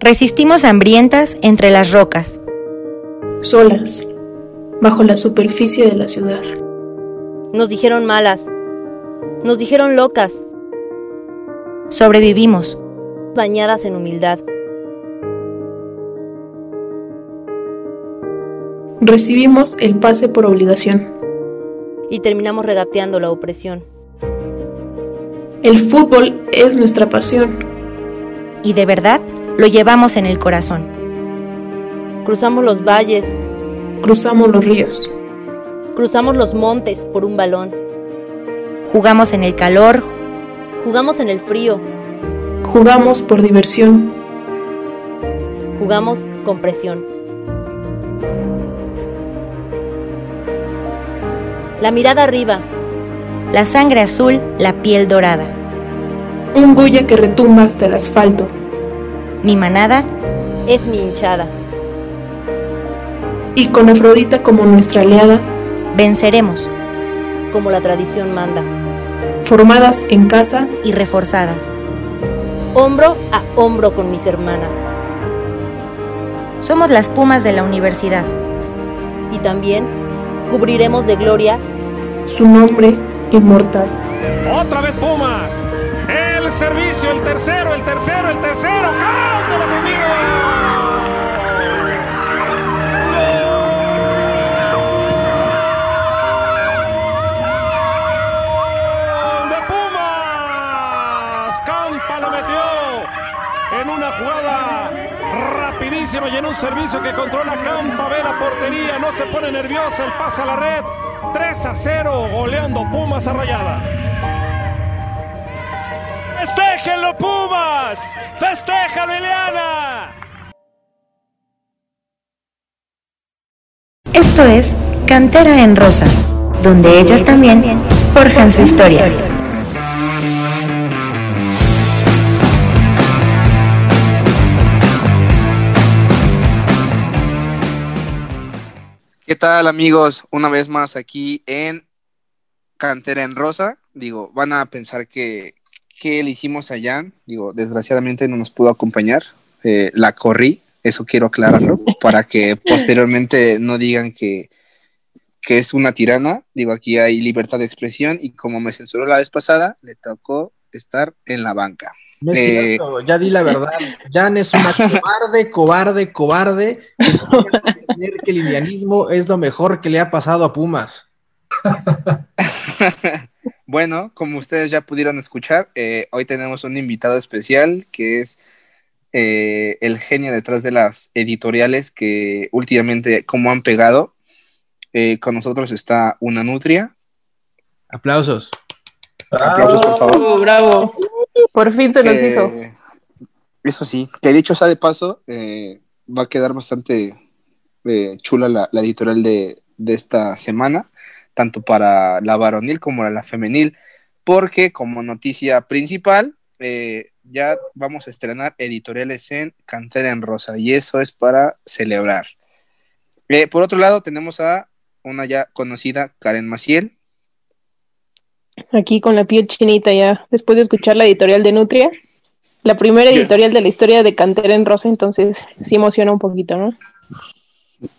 Resistimos hambrientas entre las rocas. Solas, bajo la superficie de la ciudad. Nos dijeron malas. Nos dijeron locas. Sobrevivimos. Bañadas en humildad. Recibimos el pase por obligación. Y terminamos regateando la opresión. El fútbol es nuestra pasión. Y de verdad lo llevamos en el corazón. Cruzamos los valles. Cruzamos los ríos. Cruzamos los montes por un balón. Jugamos en el calor. Jugamos en el frío. Jugamos por diversión. Jugamos con presión. La mirada arriba. La sangre azul, la piel dorada. Un Goya que retumba hasta el asfalto. Mi manada es mi hinchada. Y con Afrodita como nuestra aliada, venceremos. Como la tradición manda. Formadas en casa y reforzadas. Hombro a hombro con mis hermanas. Somos las pumas de la universidad. Y también cubriremos de gloria su nombre inmortal. Otra vez Pumas. El servicio, el tercero, el tercero, el tercero. ¡Cándala conmigo! Jugada rapidísima y en un servicio que controla Campa, ve la portería, no se pone nerviosa, el pase a la red. 3 a 0, goleando Pumas a rayadas. ¡Festéjenlo, Pumas! ¡Festeja, Liliana! Esto es Cantera en Rosa, donde ellas también forjan su historia. ¿Qué tal amigos? Una vez más aquí en Cantera en Rosa. Digo, van a pensar que, que le hicimos a Jan. Digo, desgraciadamente no nos pudo acompañar. Eh, la corrí, eso quiero aclararlo, para que posteriormente no digan que, que es una tirana. Digo, aquí hay libertad de expresión y como me censuró la vez pasada, le tocó estar en la banca. No es eh, cierto, ya di la verdad. Jan es una cobarde, cobarde, cobarde. Que que el lilianismo es lo mejor que le ha pasado a Pumas. Bueno, como ustedes ya pudieron escuchar, eh, hoy tenemos un invitado especial que es eh, el genio detrás de las editoriales que últimamente, como han pegado, con nosotros está una nutria. Aplausos. Aplausos, por favor. bravo. Por fin se nos hizo. Eso sí, que dicho sea de paso, eh, va a quedar bastante eh, chula la, editorial de, esta semana, tanto para la varonil como para la femenil, porque como noticia principal, eh, ya vamos a estrenar editoriales en Cantera en Rosa, y eso es para celebrar. por otro lado, tenemos a una ya conocida Karen Maciel, aquí con la piel chinita ya, después de escuchar la editorial de Nutria, la primera editorial de la historia de Cantera en Rosa, entonces sí emociona un poquito, ¿no?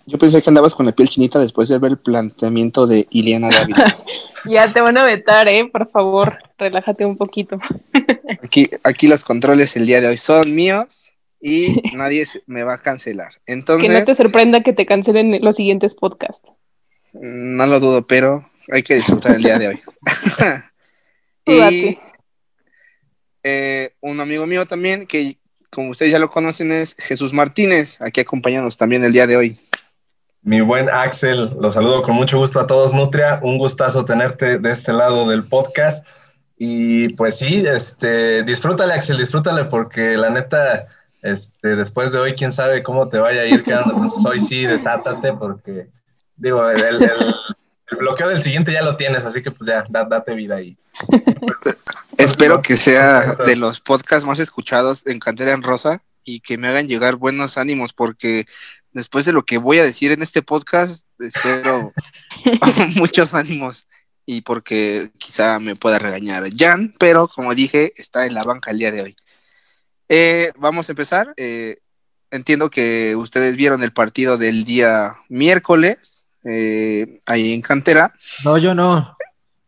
Yo pensé que andabas con la piel chinita después de ver el planteamiento de Iliana David. ya te van a vetar, ¿eh? Por favor, relájate un poquito. aquí, aquí los controles el día de hoy son míos y nadie me va a cancelar. Entonces, que no te sorprenda que te cancelen los siguientes podcasts. No lo dudo, pero hay que disfrutar el día de hoy. y eh, un amigo mío también, que como ustedes ya lo conocen, es Jesús Martínez, aquí acompañándonos también el día de hoy. Mi buen Axel, los saludo con mucho gusto a todos, Nutria. Un gustazo tenerte de este lado del podcast. Y pues sí, este, disfrútale, Axel, disfrútale, porque la neta, este, después de hoy, quién sabe cómo te vaya a ir quedando. Entonces, hoy sí, desátate, porque, digo, el, el bloqueo del siguiente ya lo tienes, así que pues ya, date vida ahí. Espero que sea de los podcasts más escuchados en Cantera en Rosa y que me hagan llegar buenos ánimos porque después de lo que voy a decir en este podcast, espero muchos ánimos y porque quizá me pueda regañar Jan, pero como dije, está en la banca el día de hoy. Eh, vamos a empezar. Eh, entiendo que ustedes vieron el partido del día miércoles eh, ahí en Cantera. No, yo no.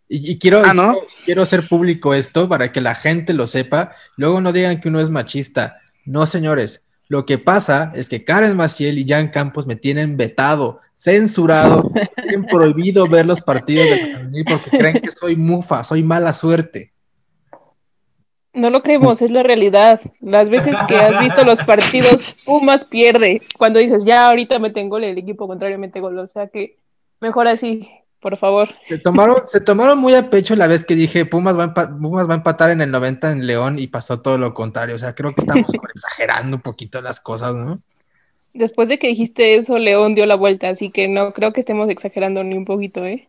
Y, y quiero, Ah, ¿no? quiero, quiero hacer público esto para que la gente lo sepa. Luego no digan que uno es machista. No, señores. Lo que pasa es que Karen Maciel y Jan Campos me tienen vetado, censurado, tienen prohibido ver los partidos de porque creen que soy mufa, soy mala suerte. No lo creemos, es la realidad. Las veces que has visto los partidos, Pumas pierde. Cuando dices, ya ahorita meten gol, el equipo contrario mete gol. O sea que mejor así, por favor. Se tomaron, se tomaron muy a pecho la vez que dije Pumas va, a Pumas va a empatar en el 90 en León y pasó todo lo contrario. O sea, creo que estamos exagerando un poquito las cosas, ¿no? Después de que dijiste eso, León dio la vuelta, así que no creo que estemos exagerando ni un poquito, ¿eh?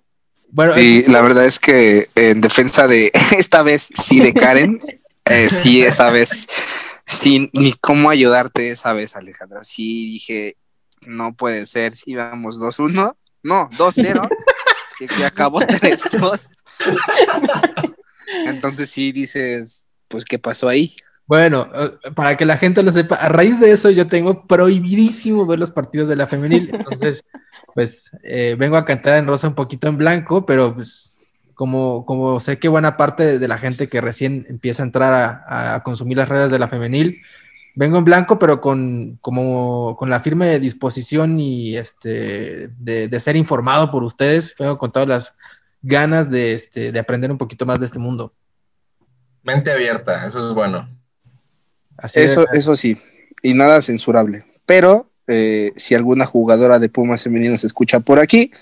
Bueno, Y la verdad es que en defensa de esta vez sí de Karen, eh, sí esa vez, sí, ni cómo ayudarte esa vez, Alejandra. Sí dije, no puede ser, íbamos 2-1, no, 2-0, que, que acabó 3-2. Entonces sí dices, pues, ¿qué pasó ahí? Bueno, eh, para que la gente lo sepa, a raíz de eso yo tengo prohibidísimo ver los partidos de la femenil, entonces, pues eh, vengo a cantar en rosa un poquito en blanco, pero pues como, como sé que buena parte de, de la gente que recién empieza a entrar a, a consumir las redes de la femenil, vengo en blanco, pero con, como, con la firme disposición y este, de, de ser informado por ustedes, vengo con todas las ganas de, este, de aprender un poquito más de este mundo. Mente abierta, eso es bueno. Así de- Eso, eso sí, y nada censurable. Pero eh, si alguna jugadora de Pumas femenil se escucha por aquí,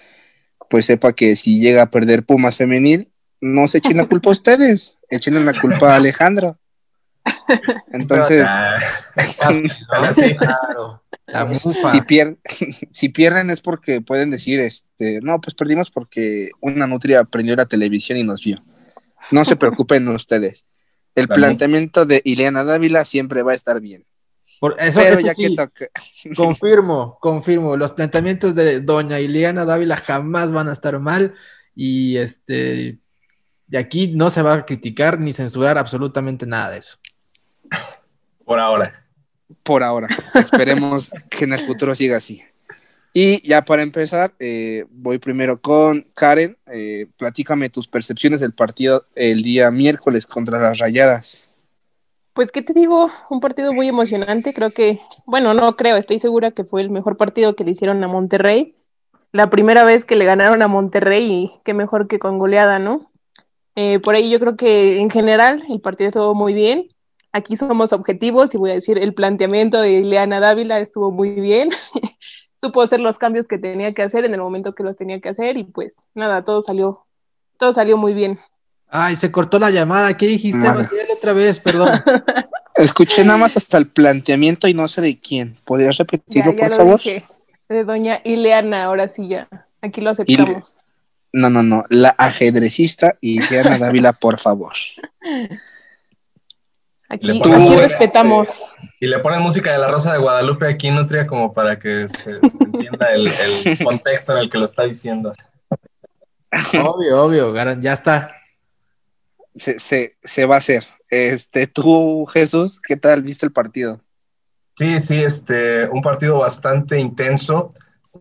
pues sepa que si llega a perder Pumas femenil, no se echen la culpa a ustedes, echen la culpa a Alejandro. Entonces, si, pier- si pierden es porque pueden decir, este, no, pues perdimos porque una nutria prendió la televisión y nos vio. No se preocupen ustedes. El planteamiento de Ileana Dávila siempre va a estar bien. Por eso, Pero eso ya sí, que toca, confirmo, confirmo. Los planteamientos de doña Ileana Dávila jamás van a estar mal y este de aquí no se va a criticar ni censurar absolutamente nada de eso. Por ahora. por ahora. Esperemos que en el futuro siga así. Y ya para empezar, eh, voy primero con Karen. Eh, platícame tus percepciones del partido el día miércoles contra las Rayadas. Pues, ¿qué te digo? Un partido muy emocionante. Creo que, bueno, no creo, estoy segura que fue el mejor partido que le hicieron a Monterrey. La primera vez que le ganaron a Monterrey y qué mejor que con goleada, ¿no? Eh, por ahí yo creo que en general el partido estuvo muy bien. Aquí somos objetivos y voy a decir, el planteamiento de Ileana Dávila estuvo muy bien. Supo hacer los cambios que tenía que hacer en el momento que los tenía que hacer y pues nada, todo salió, todo salió muy bien. Ay, se cortó la llamada. ¿Qué dijiste, otra vez? Perdón. Escuché nada más hasta el planteamiento y no sé de quién. ¿Podrías repetirlo, ya por lo favor? dije. De doña Ileana, ahora sí ya. Aquí lo aceptamos. No, no, no. La ajedrecista Ileana Dávila, por favor. Aquí, aquí respetamos. Y le ponen música de la Rosa de Guadalupe aquí, Nutria, como para que se, se entienda el, el contexto en el que lo está diciendo. obvio, obvio, ya está. Se, se, se va a hacer. Este, tú, Jesús, ¿qué tal viste el partido? Sí, sí, este, un partido bastante intenso,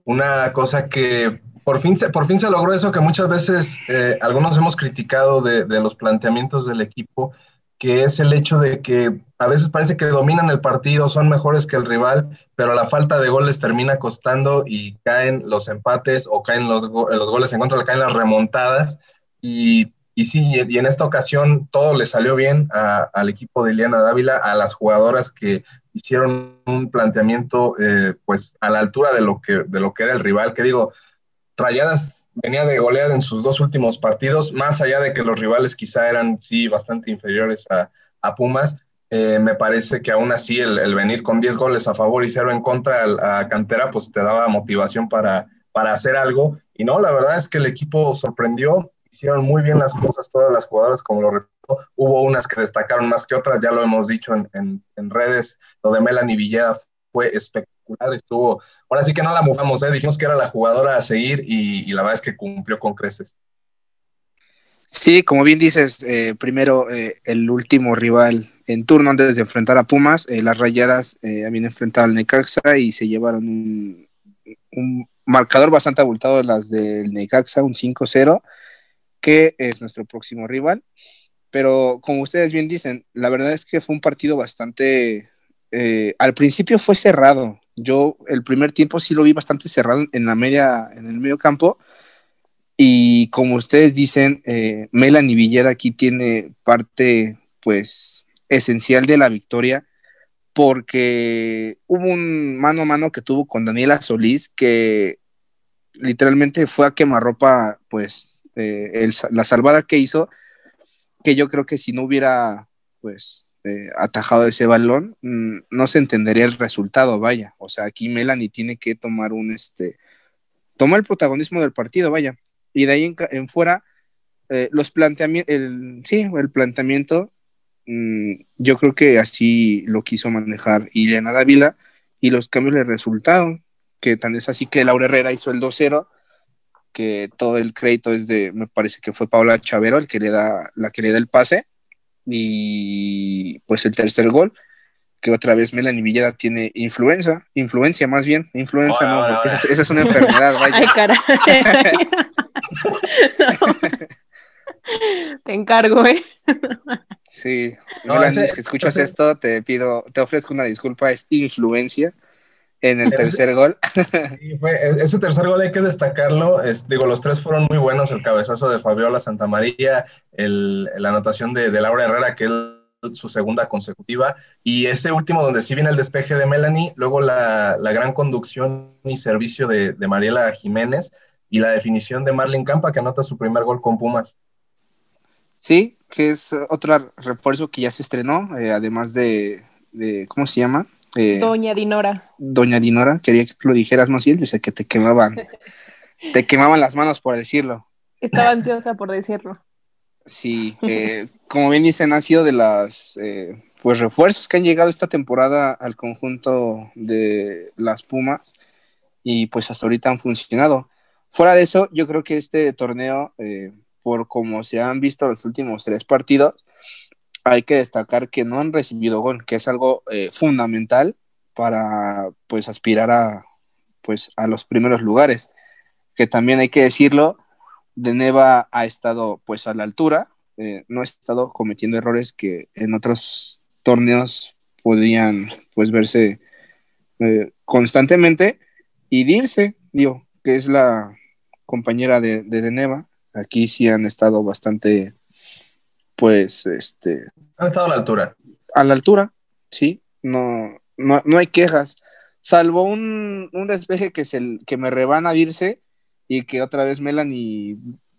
una cosa que por fin se, por fin se logró eso que muchas veces eh, algunos hemos criticado de, de los planteamientos del equipo, que es el hecho de que a veces parece que dominan el partido, son mejores que el rival, pero la falta de goles termina costando y caen los empates o caen los, los goles en contra, caen las remontadas. Y, y sí, y en esta ocasión todo le salió bien al equipo de Ileana Dávila, a las jugadoras que hicieron un planteamiento eh, pues a la altura de lo que de lo que era el rival, que digo, Rayadas venía de golear en sus dos últimos partidos, más allá de que los rivales quizá eran sí bastante inferiores a, a Pumas, eh, me parece que aún así el, venir con 10 goles a favor y 0 en contra al- a, Cantera, pues te daba motivación para, para hacer algo. Y no, la verdad es que el equipo sorprendió, hicieron muy bien las cosas todas las jugadoras, como lo repito, hubo unas que destacaron más que otras, ya lo hemos dicho en, en, en redes, lo de Melanie Villeda fue espectacular, estuvo, ahora sí que no la mufamos, ¿eh? dijimos que era la jugadora a seguir y, la verdad es que cumplió con creces. Sí, como bien dices, eh, primero eh, el último rival en turno antes de enfrentar a Pumas. Las Rayadas habían enfrentado al Necaxa y se llevaron un, un marcador bastante abultado de las del Necaxa, un 5-0, que es nuestro próximo rival. Pero como ustedes bien dicen, la verdad es que fue un partido bastante... al principio fue cerrado. Yo el primer tiempo sí lo vi bastante cerrado en la media, en el medio campo. Y como ustedes dicen, eh, Melanie Villera aquí tiene parte, pues, esencial de la victoria, porque hubo un mano a mano que tuvo con Daniela Solís que literalmente fue a quemarropa, pues, eh, la salvada que hizo, que yo creo que si no hubiera, pues, eh, atajado ese balón, mm, no se entendería el resultado, vaya. O sea, aquí Melanie tiene que tomar un, este, toma el protagonismo del partido, vaya. Y de ahí en, en fuera, eh, los planteamientos, sí, el planteamiento, mm, yo creo que así lo quiso manejar Ileana Dávila y los cambios de resultado, que tan es así que Laura Herrera hizo el 2-0, que todo el crédito es de, me parece que fue Paula Chavero el que le da, la que le da el pase, y pues el tercer gol, que otra vez Melanie Villeda tiene influenza, influencia más bien, influenza no. Esa, es- esa es una enfermedad, vaya. Ay, caray. No. Te encargo, ¿eh? Sí, No, Melanie, ese- si escuchas ese- esto, te pido, te ofrezco una disculpa, es influencia en el Ese- tercer gol. Sí, fue- e- ese tercer gol hay que destacarlo. es- digo, los tres fueron muy buenos. El cabezazo de Fabiola Santamaría, la anotación de, de Laura Herrera, que es su segunda consecutiva, y ese último donde sí viene el despeje de Melanie, luego la, la gran conducción y servicio de, de Mariela Jiménez y la definición de Marlene Campa, que anota su primer gol con Pumas. Sí, que es otro refuerzo que ya se estrenó, eh, además de, de, ¿cómo se llama? Eh, Doña Dinora. Doña Dinora, quería que lo dijeras más bien, yo sé que te quemaban, te quemaban las manos por decirlo. Estaba ansiosa por decirlo. Sí, eh, como bien dicen, ha sido de las eh, pues refuerzos que han llegado esta temporada al conjunto de las Pumas y pues hasta ahorita han funcionado. Fuera de eso, yo creo que este torneo, eh, por como se han visto los últimos tres partidos, hay que destacar que no han recibido gol, que es algo eh, fundamental para pues aspirar a pues a los primeros lugares, que también hay que decirlo, de Neva ha estado pues a la altura, eh, no ha estado cometiendo errores que en otros torneos podrían pues verse eh, constantemente. Y Dirce, digo, que es la compañera de, de Deneva, aquí sí han estado bastante pues este Han estado a la altura. a la altura, sí, no, no, no hay quejas, salvo un, un despeje que, se, que me rebana Dirce y que otra vez Melanie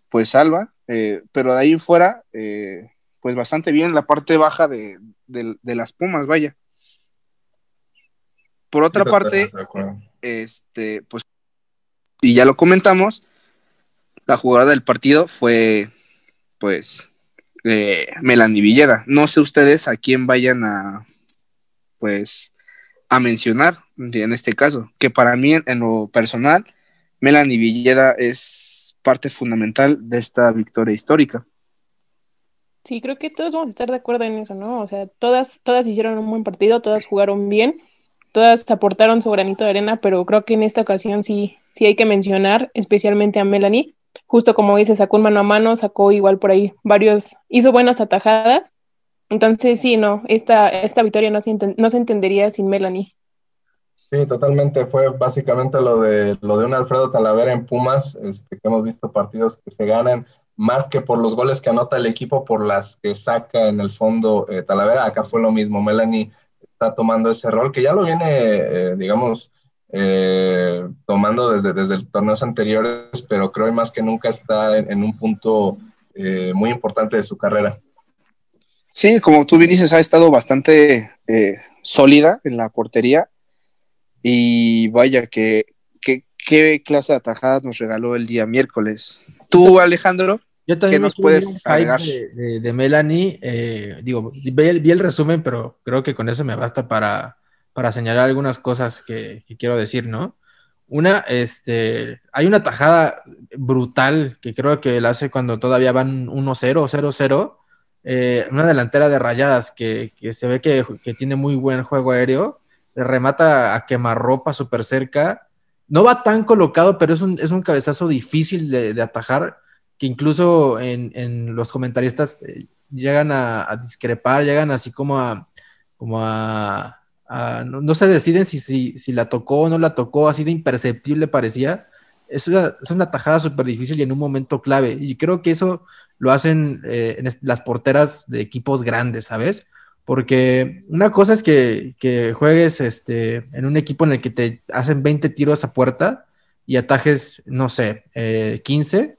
pues salva, eh, pero de ahí fuera, eh, pues bastante bien la parte baja de, de- de las Pumas, vaya. Por otra Sí, parte, este, pues, y ya lo comentamos, la jugada del partido fue, pues, Melanie Villeda. No sé ustedes a quién vayan a, pues, a mencionar en este caso, que para mí, en, en lo personal, Melanie Villeda es parte fundamental de esta victoria histórica. Sí, creo que todos vamos a estar de acuerdo en eso, ¿no? O sea, todas, todas hicieron un buen partido, todas jugaron bien, todas aportaron su granito de arena, pero creo que en esta ocasión sí, sí hay que mencionar especialmente a Melanie. Justo como dice, sacó un mano a mano, sacó igual por ahí varios, hizo buenas atajadas. Entonces, sí, no, esta, esta victoria no se, no se entendería sin Melanie. Sí, totalmente. Fue básicamente lo de lo de un Alfredo Talavera en Pumas, este, que hemos visto partidos que se ganan más que por los goles que anota el equipo, por las que saca en el fondo eh, Talavera. Acá fue lo mismo. Melanie está tomando ese rol que ya lo viene, eh, digamos, eh, tomando desde, desde torneos anteriores, pero creo que más que nunca está en, en un punto eh, muy importante de su carrera. Sí, como tú bien dices, ha estado bastante eh, sólida en la portería. Y vaya, que, que- qué clase de atajadas nos regaló el día miércoles. Tú, Alejandro, Yo también ¿Qué nos puedes agregar? de, de- de Melanie. eh, digo, vi el, vi el resumen, pero creo que con eso me basta para, para señalar algunas cosas que, quiero decir, ¿no? Una, este, hay una tajada brutal que creo que la hace cuando todavía van 1-0 o 0-0, eh, una delantera de rayadas que, que se ve que, tiene muy buen juego aéreo, remata a quemarropa súper cerca. No va tan colocado, pero es un, es un cabezazo difícil de, atajar, que incluso en, en los comentaristas eh, llegan a, a, discrepar, llegan así como a, como a, a no, se deciden si, si, si, la tocó o no la tocó, así de imperceptible parecía. Es una, es una tajada súper difícil y en un momento clave. Y creo que eso lo hacen eh, en las porteras de equipos grandes, ¿sabes? Porque una cosa es que, que, juegues este, en un equipo en el que te hacen 20 tiros a puerta y atajes, no sé, eh, 15.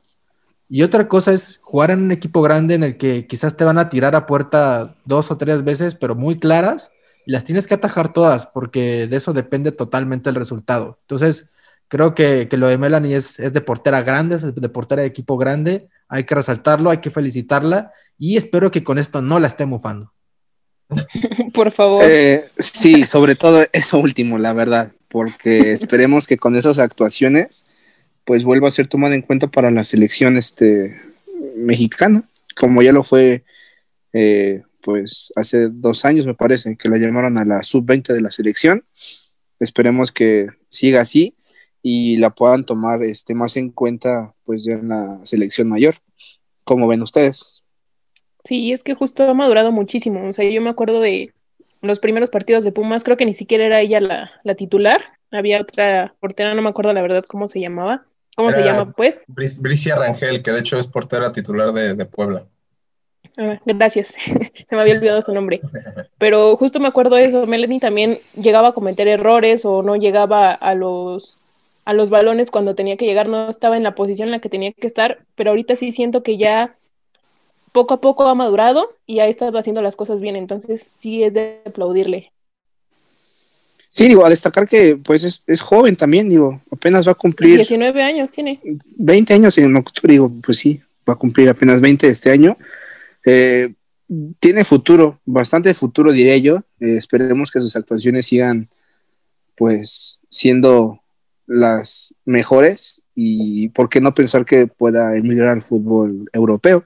Y otra cosa es jugar en un equipo grande en el que quizás te van a tirar a puerta dos o tres veces, pero muy claras, las tienes que atajar todas, porque de eso depende totalmente el resultado. Entonces, creo que, que lo de Melanie es, es de portera grande, es de portera de equipo grande, hay que resaltarlo, hay que felicitarla y espero que con esto no la esté mufando. Por favor. Eh, sí, sobre todo eso último, la verdad, porque esperemos que con esas actuaciones pues vuelva a ser tomada en cuenta para la selección este, mexicana, como ya lo fue eh, pues hace dos años me parece, que la llamaron a la sub-20 de la selección. Esperemos que siga así y la puedan tomar este, más en cuenta pues ya en la selección mayor. como ven ustedes? Sí, es que justo ha madurado muchísimo. O sea, yo me acuerdo de los primeros partidos de Pumas, creo que ni siquiera era ella la, la titular. Había otra portera, no me acuerdo la verdad cómo se llamaba. ¿Cómo era se llama, pues? Bricia Rangel, que de hecho es portera titular de, de Puebla. Ah, gracias, se me había olvidado su nombre. Pero justo me acuerdo de eso, Melanie también llegaba a cometer errores o no llegaba a los a los balones cuando tenía que llegar, no estaba en la posición en la que tenía que estar, pero ahorita sí siento que ya poco a poco ha madurado y ha estado haciendo las cosas bien, entonces sí es de aplaudirle. Sí, digo, a destacar que pues es, es joven también, digo, apenas va a cumplir... 19 años tiene. 20 años en octubre, digo, pues sí, va a cumplir apenas 20 este año. Eh, tiene futuro, bastante futuro diría yo. Eh, esperemos que sus actuaciones sigan pues siendo las mejores y por qué no pensar que pueda emigrar al fútbol europeo.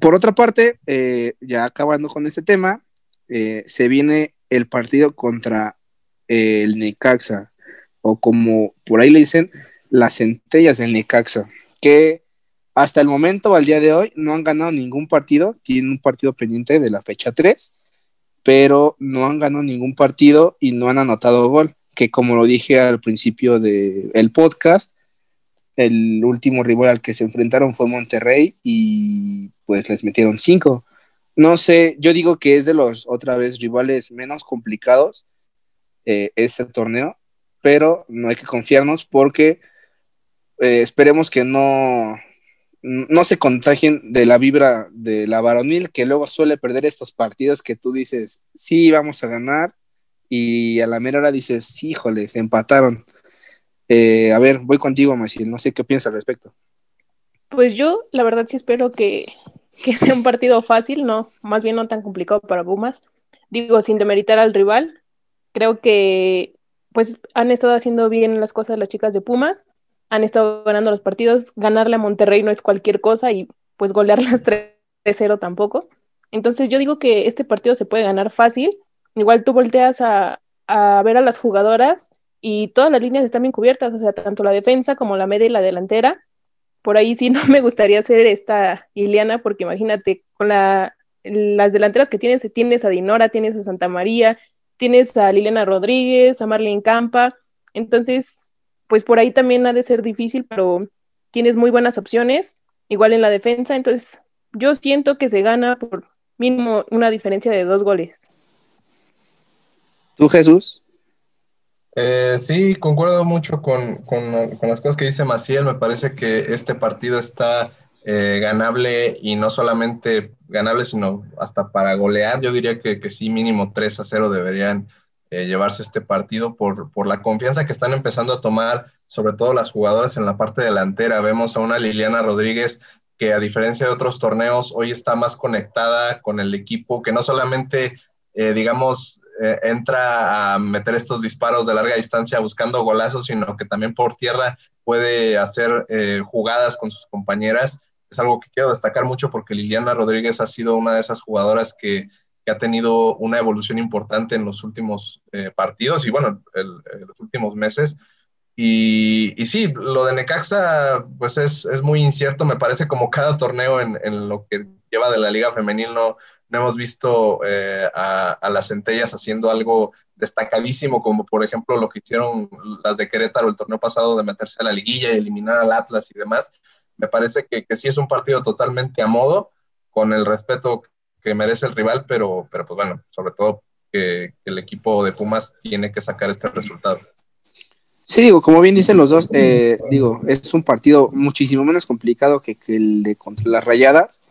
Por otra parte, eh, ya acabando con este tema, se viene el partido contra el Necaxa, o como por ahí le dicen, las centellas del Necaxa, que hasta el momento, al día de hoy, no han ganado ningún partido, tienen un partido pendiente de la fecha 3, pero no han ganado ningún partido y no han anotado gol que como lo dije al principio del el podcast, el último rival al que se enfrentaron fue Monterrey y pues les metieron cinco. No sé, yo digo que es de los otra vez rivales menos complicados eh, este torneo, pero no hay que confiarnos porque eh, esperemos que no, no se contagien de la vibra de la varonil que luego suele perder estos partidos que tú dices, sí, vamos a ganar y a la mera hora dices, híjole, se empataron. Eh, a ver, voy contigo, Maciel, no sé qué piensas al respecto. Pues yo, la verdad, sí espero que, que sea un partido fácil, no, más bien no tan complicado para Pumas. Digo, sin demeritar al rival, creo que pues han estado haciendo bien las cosas las chicas de Pumas, han estado ganando los partidos, ganarle a Monterrey no es cualquier cosa y pues golearlas 3-0 tampoco. Entonces yo digo que este partido se puede ganar fácil igual tú volteas a, a, ver a las jugadoras y todas las líneas están bien cubiertas, o sea, tanto la defensa como la media y la delantera. Por ahí sí no me gustaría ser esta Iliana, porque imagínate, con la, las delanteras que tienes, tienes a Dinora, tienes a Santa María, tienes a Liliana Rodríguez, a Marlene Campa, entonces, pues por ahí también ha de ser difícil, pero tienes muy buenas opciones, igual en la defensa, entonces yo siento que se gana por mínimo una diferencia de dos goles. ¿Tú, Jesús? Eh, sí, concuerdo mucho con, con, con, las cosas que dice Maciel. Me parece que este partido está eh, ganable y no solamente ganable, sino hasta para golear. Yo diría que, que sí, mínimo 3 a 0 deberían eh, llevarse este partido por, por la confianza que están empezando a tomar, sobre todo las jugadoras en la parte delantera. Vemos a una Liliana Rodríguez que a diferencia de otros torneos, hoy está más conectada con el equipo, que no solamente, eh, digamos, eh, entra a meter estos disparos de larga distancia buscando golazos, sino que también por tierra puede hacer jugadas con sus compañeras. es algo que quiero destacar mucho porque Liliana Rodríguez ha sido una de esas jugadoras que, ha tenido una evolución importante en los últimos eh, partidos y bueno, en los últimos meses. Y, y, sí, lo de Necaxa pues es, es, muy incierto, me parece como cada torneo en, lo que lleva de la liga femenil no, no hemos visto eh, a, a, las centellas haciendo algo destacadísimo como por ejemplo lo que hicieron las de Querétaro el torneo pasado de meterse a la liguilla y eliminar al Atlas y demás. Me parece que, que sí es un partido totalmente a modo, con el respeto que merece el rival, pero, pero pues bueno, sobre todo que, el equipo de Pumas tiene que sacar este resultado. Sí, digo, como bien dicen los dos, eh, digo, es un partido muchísimo menos complicado que, el de contra las rayadas.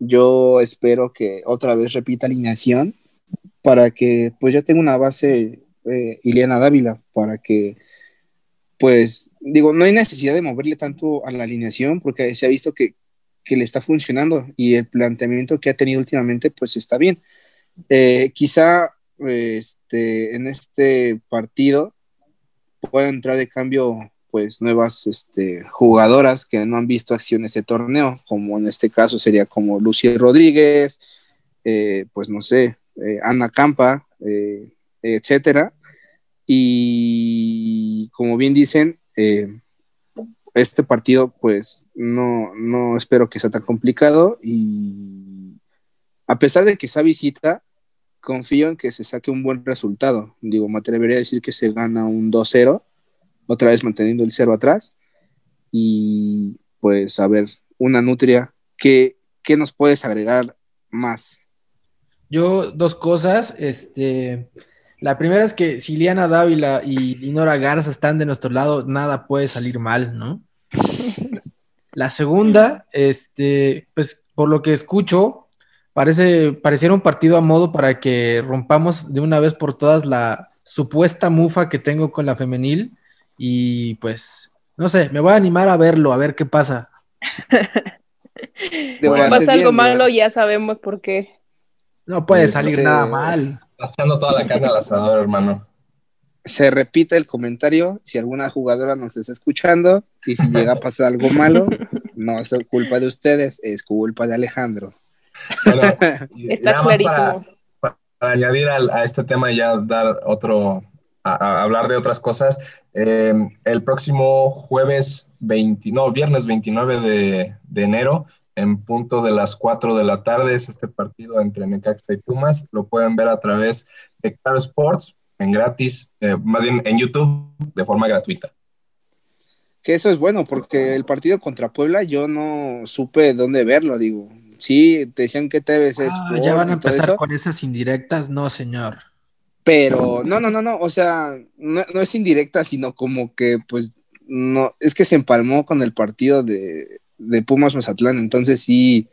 Yo espero que otra vez repita alineación para que pues ya tenga una base eh, Iliana Dávila, para que pues digo, no hay necesidad de moverle tanto a la alineación porque se ha visto que, que le está funcionando y el planteamiento que ha tenido últimamente pues está bien. Eh, quizá este, en este partido puede entrar de cambio pues nuevas este, jugadoras que no han visto acción ese torneo, como en este caso sería como Lucy Rodríguez, eh, pues no sé, eh, Ana Campa, etcétera. Y como bien dicen, este partido pues no, no espero que sea tan complicado y a pesar de que esa visita, confío en que se saque un buen resultado. Digo, me atrevería a decir que se gana un 2-0, otra vez manteniendo el 0 atrás. Y pues, a ver, una nutria, ¿qué, qué nos puedes agregar más? Yo, dos cosas. Este, la primera es que si Liana Dávila y Linora Garza están de nuestro lado, nada puede salir mal, ¿no? La segunda, este, pues por lo que escucho, Parece, pareciera un partido a modo para que rompamos de una vez por todas la supuesta mufa que tengo con la femenil y pues, no sé, me voy a animar a verlo, a ver qué pasa. Cuando pasa algo malo, ya sabemos por qué. No puede salir nada mal. Pasando toda la carne al asador, hermano. Se repite el comentario, si alguna jugadora nos está escuchando y si llega a pasar algo malo, no es culpa de ustedes, es culpa de Alejandro. Está clarísimo. Para, añadir a, este tema y ya dar otro, a, hablar de otras cosas, em, el próximo jueves 20, no, viernes 29 de, enero, en punto de las 4 de la tarde, es este partido entre Necaxa y Pumas. Lo pueden ver a través de Claro Sports, en gratis, eh, más bien en YouTube, de forma gratuita. Que eso es bueno, porque el partido contra Puebla yo no supe dónde verlo, digo, sí, decían que TVC es. Ah, ya van a empezar con esas indirectas, no, señor. Pero, no, no, no, no, o sea, no, es indirecta, sino como que, pues, no, es que se empalmó con el partido de, de Pumas Mazatlán, entonces sí,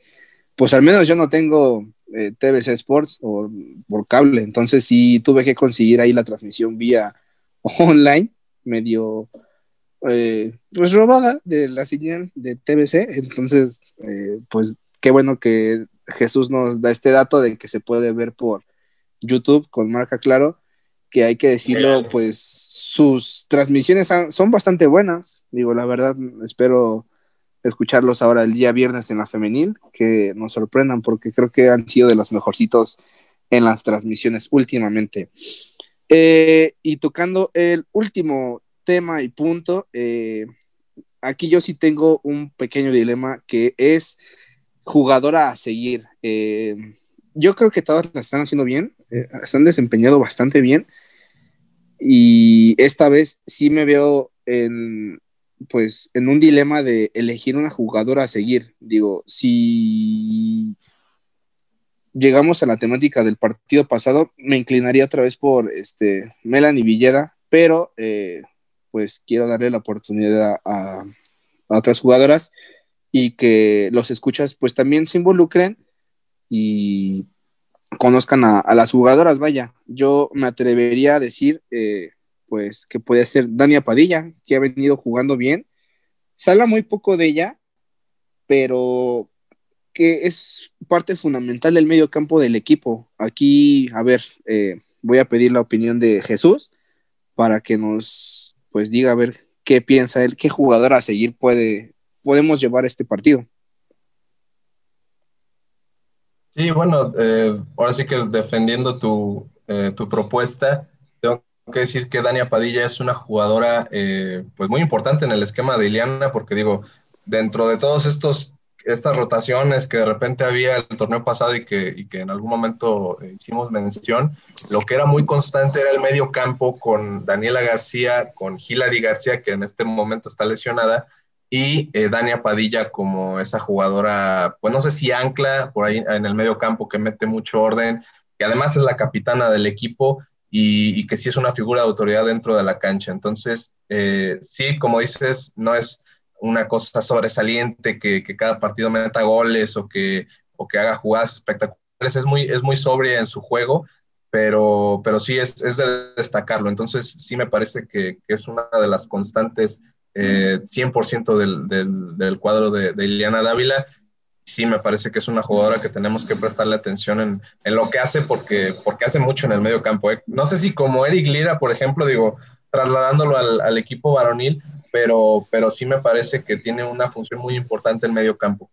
pues al menos yo no tengo eh, TVC Sports o por cable, entonces sí tuve que conseguir ahí la transmisión vía online, medio, eh, pues robada de la señal de TVC, entonces, eh, pues qué bueno que Jesús nos da este dato de que se puede ver por YouTube con marca claro, que hay que decirlo, pues sus transmisiones son bastante buenas, digo, la verdad, espero escucharlos ahora el día viernes en la femenil, que nos sorprendan porque creo que han sido de los mejorcitos en las transmisiones últimamente. Eh, y tocando el último tema y punto, eh, aquí yo sí tengo un pequeño dilema que es jugadora a seguir. Eh, yo creo que todas la están haciendo bien, están desempeñando bastante bien. Y esta vez sí me veo en, pues, en un dilema de elegir una jugadora a seguir. Digo, si llegamos a la temática del partido pasado, me inclinaría otra vez por este, Melanie Villeda, pero eh, pues quiero darle la oportunidad a, otras jugadoras y que los escuchas pues también se involucren y conozcan a, las jugadoras, vaya. Yo me atrevería a decir eh, pues que puede ser Dania Padilla, que ha venido jugando bien. Se habla muy poco de ella, pero que es parte fundamental del medio campo del equipo. Aquí, a ver, eh, voy a pedir la opinión de Jesús para que nos pues diga a ver qué piensa él, qué jugadora a seguir puede podemos llevar este partido. Sí, bueno, eh, ahora sí que defendiendo tu, eh, tu propuesta, tengo que decir que Dania Padilla es una jugadora eh, pues muy importante en el esquema de Iliana, porque digo, dentro de todos estos estas rotaciones que de repente había el torneo pasado y que, y que en algún momento hicimos mención, lo que era muy constante era el medio campo con Daniela García, con Hilary García, que en este momento está lesionada, y eh, Dania Padilla como esa jugadora, pues no sé si ancla por ahí en el medio campo que mete mucho orden, que además es la capitana del equipo y, que sí es una figura de autoridad dentro de la cancha. Entonces, eh, sí, como dices, no es una cosa sobresaliente que, que, cada partido meta goles o que, o que haga jugadas espectaculares, es muy, es muy sobria en su juego, pero, pero sí es, es de destacarlo. Entonces, sí me parece que, que es una de las constantes 100% eh, del, del, cuadro de, de, Liliana Dávila. Sí, me parece que es una jugadora que tenemos que prestarle atención en, en lo que hace porque, porque hace mucho en el medio campo. ¿eh? No sé si como Eric Lira, por ejemplo, digo, trasladándolo al, al, equipo varonil, pero, pero sí me parece que tiene una función muy importante en medio campo.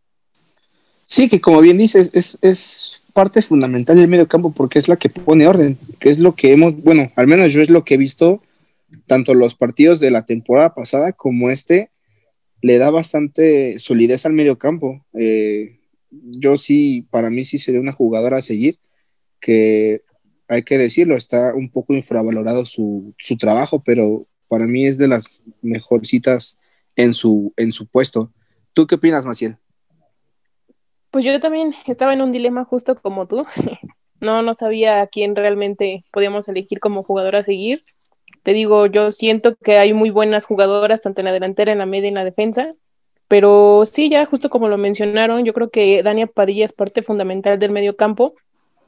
Sí, que como bien dices, es, es parte fundamental del medio campo porque es la que pone orden, que es lo que hemos, bueno, al menos yo es lo que he visto tanto los partidos de la temporada pasada como este, le da bastante solidez al medio campo. Eh, yo sí, para mí sí sería una jugadora a seguir, que hay que decirlo, está un poco infravalorado su, su trabajo, pero para mí es de las mejorcitas en su, en su puesto. ¿Tú qué opinas, Maciel? Pues yo también estaba en un dilema justo como tú. No, no sabía a quién realmente podíamos elegir como jugador a seguir. Te digo, yo siento que hay muy buenas jugadoras, tanto en la delantera, en la media y en la defensa. Pero sí, ya justo como lo mencionaron, yo creo que Dania Padilla es parte fundamental del medio campo.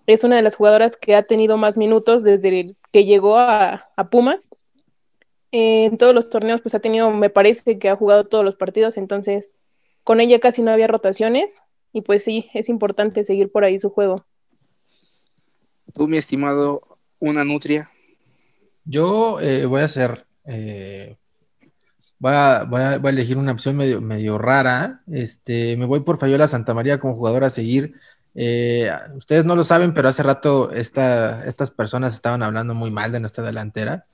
Es una de las jugadoras que ha tenido más minutos desde que llegó a, Pumas. en todos los torneos, pues ha tenido, me parece que ha jugado todos los partidos, entonces con ella casi no había rotaciones. Y pues sí, es importante seguir por ahí su juego. Tú, mi estimado, una nutria. Yo eh, voy a hacer, eh, voy, a, voy, a, elegir una opción medio, medio rara. Este, me voy por Fabiola Santamaría como jugadora a seguir. Eh, ustedes no lo saben, pero hace rato esta, estas personas estaban hablando muy mal de nuestra delantera.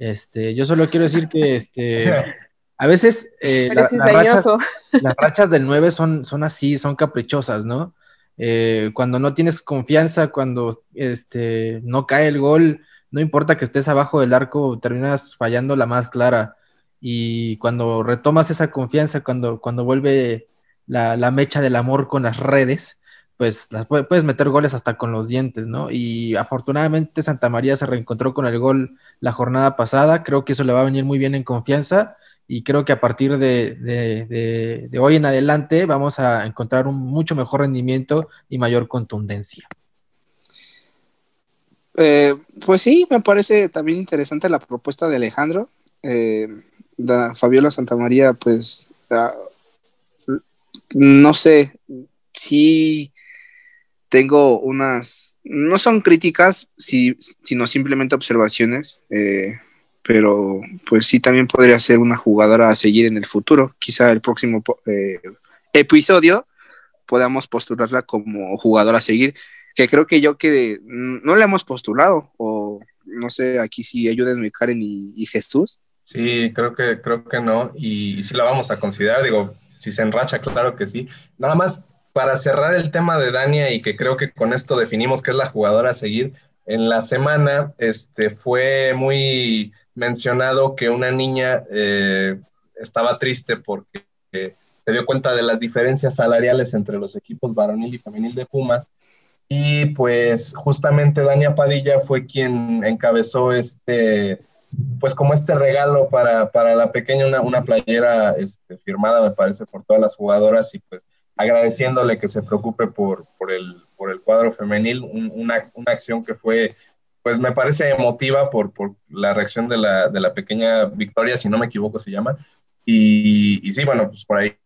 Este, yo solo quiero decir que este, a veces la, las, rachas, las, rachas, del 9 son, son así, son caprichosas, ¿no? cuando no tienes confianza, cuando este, no cae el gol, no importa que estés abajo del arco, terminas fallando la más clara. Y cuando retomas esa confianza, cuando, cuando vuelve la, la mecha del amor con las redes, pues las puedes meter goles hasta con los dientes, ¿no? Y afortunadamente Santa María se reencontró con el gol la jornada pasada, creo que eso le va a venir muy bien en confianza y creo que a partir de, de, de hoy en adelante vamos a encontrar un mucho mejor rendimiento y mayor contundencia. Eh, pues sí, me parece también interesante la propuesta de Alejandro. Eh, Fabiola Santamaría, pues, ah, no sé, sí tengo unas, no son críticas, sino simplemente observaciones, eh, pero pues sí también podría ser una jugadora a seguir en el futuro. Quizá el próximo episodio podamos postularla como jugadora a seguir que creo que yo que no le hemos postulado, o no sé, aquí sí ayúdenme Karen y, Jesús. Sí, creo que, creo que no, y, sí la vamos a considerar, digo, si se enracha, claro que sí. Nada más para cerrar el tema de Dania y que creo que con esto definimos que es la jugadora a seguir, en la semana este, fue muy mencionado que una niña eh, estaba triste porque se dio cuenta de las diferencias salariales entre los equipos varonil y femenil de Pumas y pues justamente Dania Padilla fue quien encabezó este, pues como este regalo para, para la pequeña, una, una playera este, firmada, me parece, por todas las jugadoras y pues agradeciéndole que se preocupe por, por, el, por el cuadro femenil, una, una, acción que fue, pues me parece emotiva por, por la reacción de la, de la, pequeña Victoria, si no me equivoco se llama. Y, y sí, bueno, pues por ahí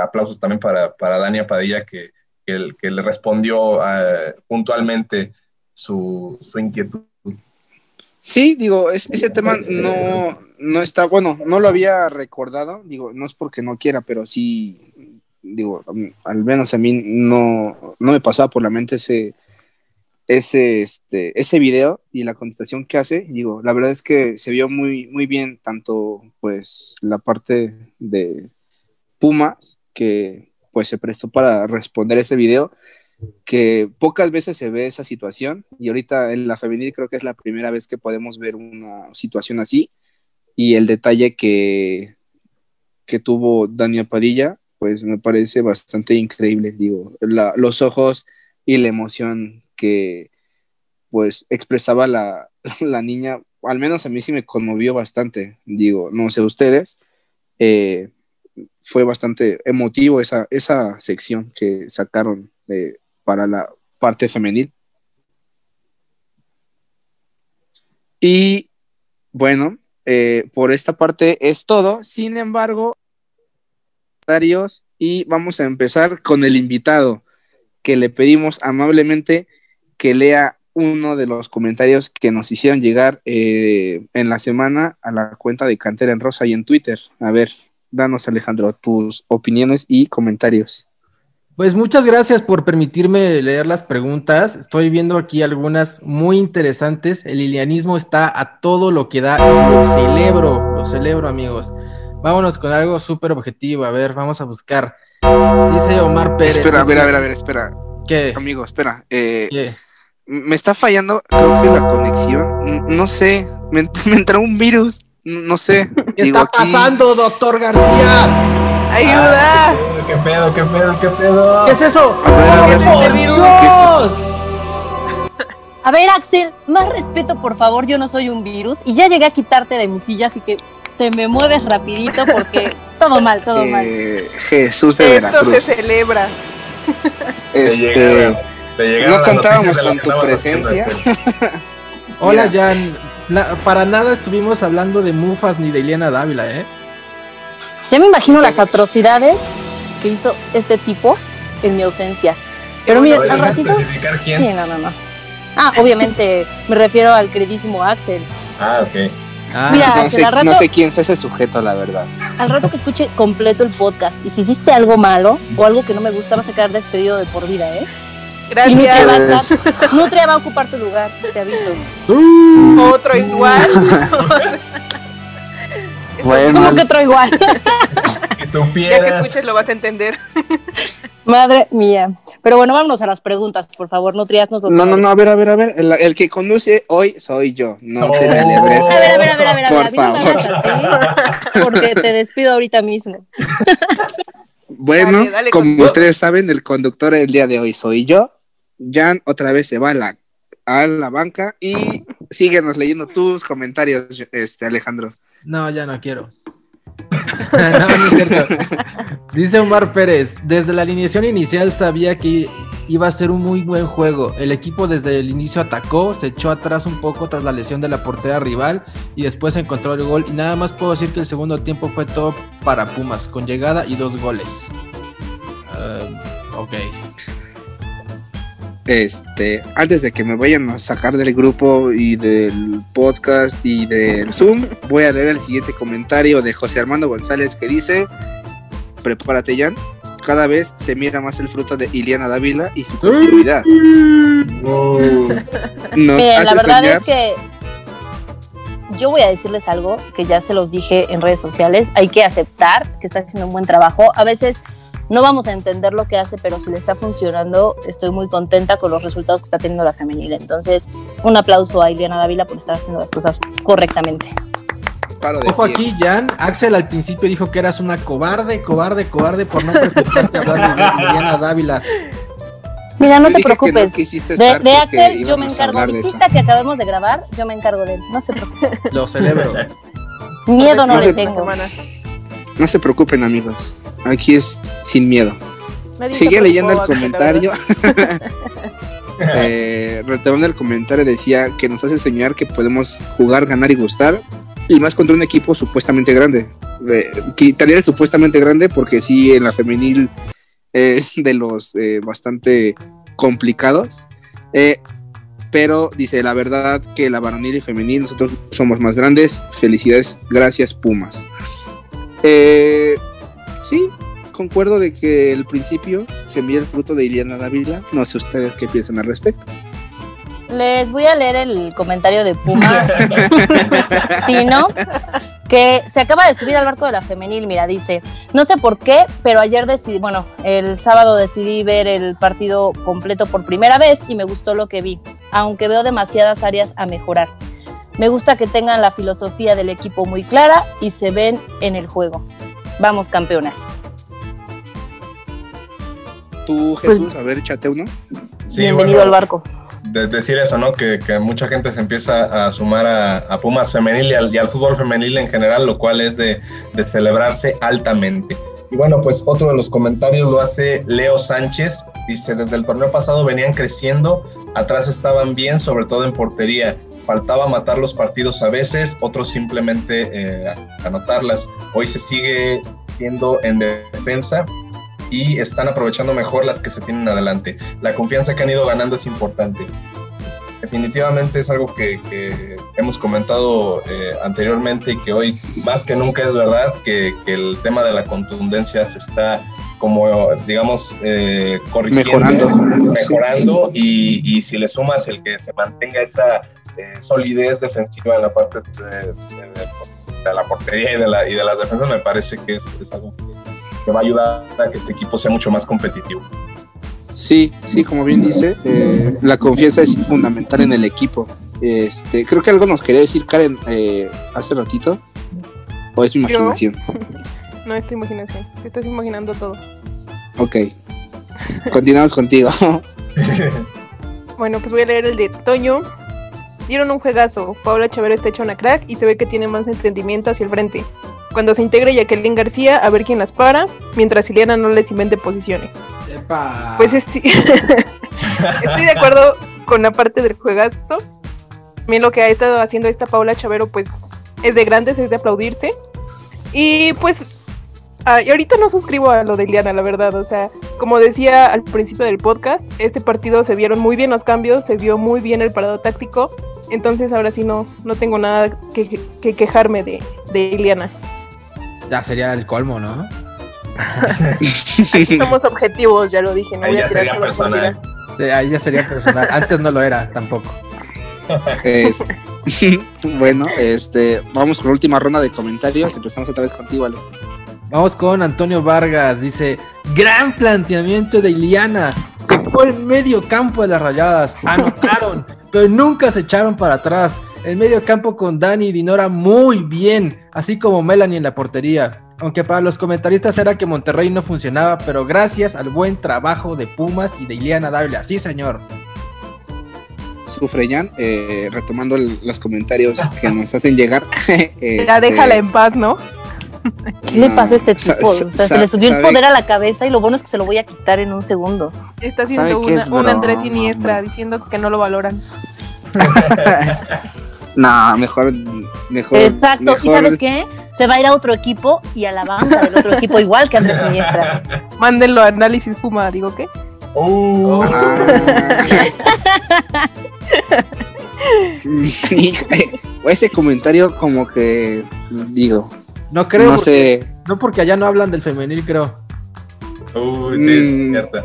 aplausos también para, para Dania Padilla que que, le respondió uh, puntualmente su, su, inquietud. Sí, digo, es, ese tema no, no está, bueno, no lo había recordado, digo, no es porque no quiera, pero sí, digo, al menos a mí no, no me pasaba por la mente ese, ese, este, ese video y la contestación que hace, digo, la verdad es que se vio muy, muy bien tanto pues la parte de Pumas que pues se prestó para responder ese video, que pocas veces se ve esa situación y ahorita en la femenil creo que es la primera vez que podemos ver una situación así y el detalle que, que tuvo Daniel Padilla pues me parece bastante increíble, digo, los ojos y la emoción que pues expresaba la, la, niña, al menos a mí sí me conmovió bastante, digo, no sé ustedes, eh, fue bastante emotivo esa, esa sección que sacaron eh, para la parte femenil. Y bueno, eh, por esta parte es todo. Sin embargo, y vamos a empezar con el invitado que le pedimos amablemente que lea uno de los comentarios que nos hicieron llegar eh, en la semana a la cuenta de Cantera en Rosa y en Twitter. A ver, danos Alejandro tus opiniones y comentarios. Pues muchas gracias por permitirme leer las preguntas. Estoy viendo aquí algunas muy interesantes. El lilianismo está a todo lo que da. Lo celebro, lo celebro amigos. Vámonos con algo súper objetivo. A ver, vamos a buscar. Dice Omar Pérez. Espera, a ver, a ver, a ver, espera. ¿Qué? Amigo, espera. Eh, ¿Qué? Me está fallando, creo que la conexión. No sé, me, entró un virus. No sé. ¿Qué está pasando, doctor García? ¡Ayuda! ¿Qué pedo, qué pedo, qué pedo? ¿Qué es eso? A ver, a ver, ¿Qué es. A ver, Axel, más respeto, por favor, yo no soy un virus y ya llegué a quitarte de mi silla, así que te me mueves rapidito porque todo mal, todo Eh, mal. Jesús de Esto se Veracruz. celebra. Te Este, no contábamos con tu presencia. Hola. Jan. Na- para nada estuvimos hablando de Mufas ni de Ileana Dávila, ¿eh? Ya me imagino las atrocidades que hizo este tipo en mi ausencia. Pero mira, ¿Puedes al ratito. quién? Sí, no, no, no. Ah, obviamente me refiero al queridísimo Axel. Ah, ok. Ah, Mira, no, Axel, sé, al rato, no sé quién es ese sujeto, la verdad. al rato que escuche completo el podcast y si hiciste algo malo o algo que no me gusta, vas a quedar despedido de por vida, ¿eh? Gracias. Nutria va a ocupar tu lugar, te aviso. Otro igual. Bueno, ¿Cómo que otro igual? Que Ya que supieras. escuches lo vas a entender. Madre mía. Pero bueno, vámonos a las preguntas, por favor, Nutrias nos los no, no, no, a ver, a ver, a ver. El, el que conduce hoy soy yo. No te me Oh. alebres. A ver, a ver, a ver, a ver, a ver, Por a favor. así, porque te despido ahorita mismo. Bueno, Dale, dale, como con- ustedes saben, el conductor del día de hoy soy yo. Jan otra vez se va a la, banca y síguenos leyendo tus comentarios, este Alejandro. No, ya no quiero. no, no es cierto. Dice Omar Pérez, desde la alineación inicial sabía que iba a ser un muy buen juego. El equipo desde el inicio atacó, se echó atrás un poco tras la lesión de la portera rival y después encontró el gol. Y nada más puedo decir que el segundo tiempo fue todo para Pumas, con llegada y dos goles. Ah, ok. Este, antes de que me vayan a sacar del grupo y del podcast y del Zoom, voy a leer el siguiente comentario de José Armando González que dice: Prepárate, Jan. Cada vez se mira más el fruto de Iliana Dávila y su continuidad. Nos Miren, hace la verdad soñar. es que yo voy a decirles algo que ya se los dije en redes sociales. Hay que aceptar que está haciendo un buen trabajo. A veces no vamos a entender lo que hace, pero si le está funcionando, estoy muy contenta con los resultados que está teniendo la femenil. Entonces, un aplauso a Ileana Dávila por estar haciendo las cosas correctamente. Ojo aquí, Jan. Axel al principio dijo que eras una cobarde, cobarde, cobarde por no respetarte hablar de Liliana Dávila. Mira, no Yo te preocupes. de, Axel, yo me encargo. Ahorita que acabemos de grabar, yo me encargo de él. No se preocupe. Lo celebro. Miedo no, No le se- tengo. No se preocupen, amigos. Aquí es sin miedo. Sigue leyendo el comentario. eh, retomando el comentario, decía que nos hace soñar que podemos jugar, ganar y gustar. Y más contra un equipo supuestamente grande. Eh, quitaría el supuestamente grande porque sí, en la femenil es de los eh, bastante complicados. Eh, pero dice la verdad que la varonil y femenil nosotros somos más grandes. Felicidades, gracias Pumas. Eh, sí, concuerdo de que el principio se envía el fruto de Iliana Dávila. No sé ustedes qué piensan al respecto. Les voy a leer el comentario de Puma Tino, que se acaba de subir al barco de la femenil. Mira, dice: No sé por qué, pero ayer decidí, bueno, el sábado decidí ver el partido completo por primera vez y me gustó lo que vi, aunque veo demasiadas áreas a mejorar. Me gusta que tengan la filosofía del equipo muy clara y se ven en el juego. Vamos, campeonas. Tú, Jesús, a ver, échate uno. Sí, Bienvenido bueno, al barco. de- decir eso, ¿no? Que, que mucha gente se empieza a sumar a, a Pumas femenil y al, y al fútbol femenil en general, lo cual es de, de celebrarse altamente. Y bueno, pues otro de los comentarios lo hace Leo Sánchez. Dice, desde el torneo pasado venían creciendo, atrás estaban bien, sobre todo en portería. Faltaba matar los partidos a veces, otros simplemente eh, anotarlas. Hoy se sigue siendo en defensa y están aprovechando mejor las que se tienen adelante. La confianza que han ido ganando es importante. Definitivamente es algo que, que hemos comentado eh, anteriormente y que hoy más que nunca es verdad que, que el tema de la contundencia se está como, digamos, eh, corrigiendo, Mejorando. mejorando y, y si le sumas el que se mantenga esa eh, solidez defensiva en la parte de, de- de- de la portería y de, la, y de las defensas, me parece que es, es algo que, que va a ayudar a que este equipo sea mucho más competitivo. Sí, sí, como bien dice, eh, la confianza es fundamental en el equipo. Este, creo que algo nos quería decir Karen eh, hace ratito. ¿O es mi ¿Yo? imaginación? No es tu imaginación. Te estás imaginando todo. Ok. Continuamos contigo. Bueno, pues voy a leer el de Toño. Dieron un juegazo. Paula Chavero está hecha una crack y se ve que tiene más entendimiento hacia el frente. Cuando se integre Jacqueline García, a ver quién las para, mientras Ileana no les invente posiciones. Epa. Pues es- sí. estoy de acuerdo con la parte del juegazo. También lo que ha estado haciendo esta Paula Chavero, pues es de grandes, es de aplaudirse. Y pues, ah, y ahorita no suscribo a lo de Ileana, la verdad. O sea, como decía al principio del podcast, este partido se vieron muy bien los cambios, se vio muy bien el parado táctico. Entonces ahora sí no, no tengo nada que, que quejarme de, de Ileana. Ya sería el colmo, ¿no? Somos objetivos, ya lo dije. No Ahí voy a ya sería personal. Sí, ahí ya sería personal. Antes no lo era tampoco. Es- bueno, este, vamos con la última ronda de comentarios. Empezamos otra vez contigo, Ale. Vamos con Antonio Vargas. Dice: Gran planteamiento de Iliana. Secó el medio campo de las rayadas. Anotaron, pero nunca se echaron para atrás. El medio campo con Dani y Dinora muy bien, así como Melanie en la portería. Aunque para los comentaristas era que Monterrey no funcionaba, pero gracias al buen trabajo de Pumas y de Iliana Dávila. Sí, señor. Sufreyan, eh, retomando el- los comentarios que nos hacen llegar. Ya este, déjala en paz, ¿no? ¿Qué le no, pasa a este tipo? O sea, se le subió el poder a la cabeza y lo bueno es que se lo voy a quitar en un segundo. Está ¿Sabe haciendo qué una, es un Andrés broma, Siniestra diciendo que no lo valoran. No, mejor, mejor. Exacto. ¿Y sabes qué? Se va a ir a otro equipo y a la banca del otro equipo, igual que Andrés Siniestra. Mándenlo a análisis Puma, digo que. Uh, Ah. Ese comentario como que digo, No creo, no porque- sé. no porque allá no hablan del femenil, creo. Uy, sí, es Mm. cierto.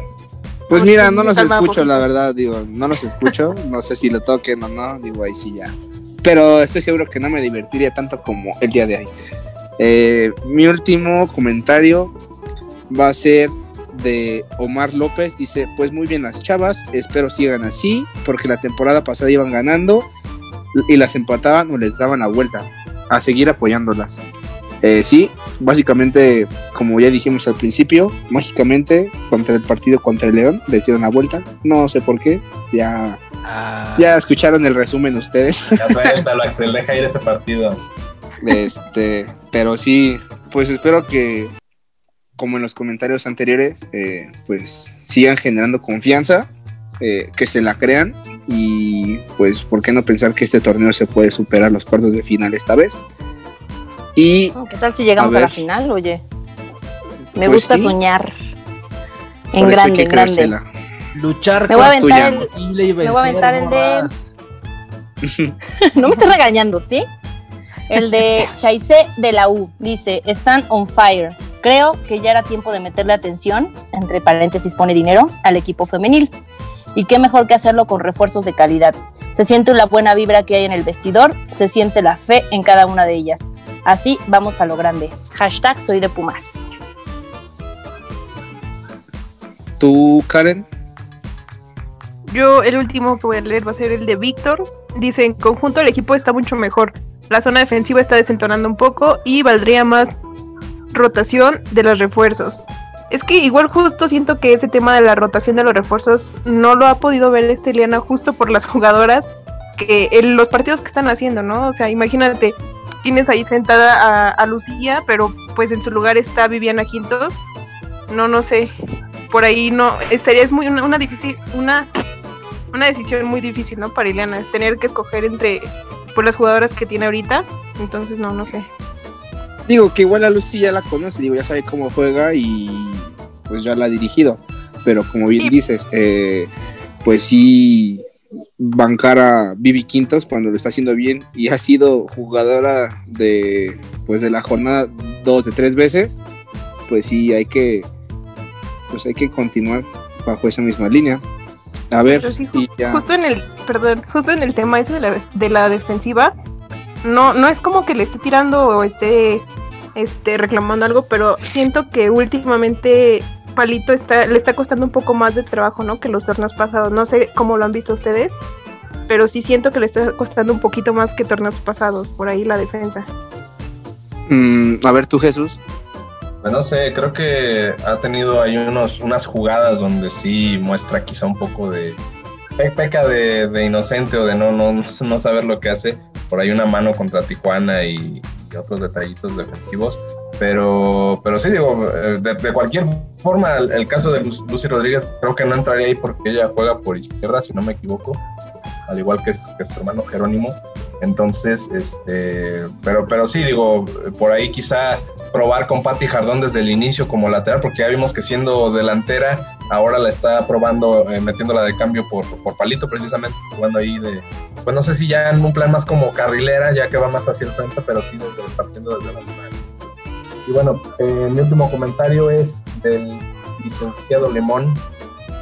Pues Pues mira, no los escucho, la verdad, digo, no los escucho, no sé si lo toquen o no, digo, ahí sí ya. Pero estoy seguro que no me divertiría tanto como el día de hoy. Eh, mi último comentario va a ser de Omar López, dice, pues muy bien las chavas, espero sigan así, porque la temporada pasada iban ganando y las empataban o les daban la vuelta, a seguir apoyándolas. Eh, sí, básicamente, como ya dijimos al principio, mágicamente contra el partido contra el León les dieron la vuelta. No sé por qué. Ya, Ah, ya escucharon el resumen ustedes. Ya suéltalo, Axel, deja ir ese partido. este, pero sí, pues espero que, como en los comentarios anteriores, eh, pues sigan generando confianza, eh, que se la crean y pues, ¿por qué no pensar que este torneo se puede superar los cuartos de final esta vez? Y ¿Qué tal si llegamos A a, la final, oye? Me Pues gusta sí. soñar. En por grande, en grande. creérsela. luchar Me voy a con aventar el- y me voy a vencer, aventar el de- no me estés regañando, ¿sí? El de Chaise de la U dice, están on fire. Creo que ya era tiempo de meterle atención, entre paréntesis pone dinero, al equipo femenil. Y qué mejor que hacerlo con refuerzos de calidad. Se siente la buena vibra que hay en el vestidor, se siente la fe en cada una de ellas. Así vamos a lo grande. Hashtag soy de Pumas. ¿Tú, Karen? Yo el último que voy a leer va a ser el de Víctor. Dice, en conjunto el equipo está mucho mejor. La zona defensiva está desentonando un poco y valdría más rotación de los refuerzos. Es que igual justo siento que ese tema de la rotación de los refuerzos no lo ha podido ver este Liana justo por las jugadoras que en los partidos que están haciendo, ¿no? O sea, imagínate, tienes ahí sentada a, a Lucía, pero pues en su lugar está Viviana Quintos. No, no sé. Por ahí no, sería es muy una, una difícil, una, una decisión muy difícil, ¿no? Para Ileana, tener que escoger entre pues, las jugadoras que tiene ahorita. Entonces, no, no sé. Digo que igual a Lucy ya la conoce, digo, ya sabe cómo juega y pues ya la ha dirigido. Pero como bien Sí. dices, eh, pues sí bancar a Vivi Quintos cuando lo está haciendo bien y ha sido jugadora de pues de la jornada dos de tres veces, pues sí hay que pues hay que continuar bajo esa misma línea. A ver, sí, ya. Justo en el, perdón, justo en el tema ese de la, de la defensiva, no, no es como que le esté tirando o esté este, reclamando algo, pero siento que últimamente Palito está, le está costando un poco más de trabajo, ¿no? Que los torneos pasados. No sé cómo lo han visto ustedes, pero sí siento que le está costando un poquito más que torneos pasados, por ahí la defensa. Mm, a ver tú Jesús. Pues no sé, creo que ha tenido ahí unos, unas jugadas donde sí muestra quizá un poco de pe- peca de, de inocente o de no, no, no saber lo que hace. Por ahí una mano contra Tijuana y, y otros detallitos defensivos. Pero, pero sí, digo, eh, de, cualquier forma, el, caso de Lu- Lucy Rodríguez creo que no entraría ahí porque ella juega por izquierda, si no me equivoco, al igual que, su- hermano Jerónimo. Entonces, este, pero, pero sí, digo, por ahí quizá probar con Patti Jardón desde el inicio como lateral, porque ya vimos que siendo delantera, ahora la está probando, eh, metiéndola de cambio por, por palito, precisamente, jugando ahí de, pues no sé si ya en un plan más como carrilera, ya que va más hacia el frente, pero sí desde, partiendo desde la zona. Y bueno, eh, mi último comentario es del licenciado Lemón.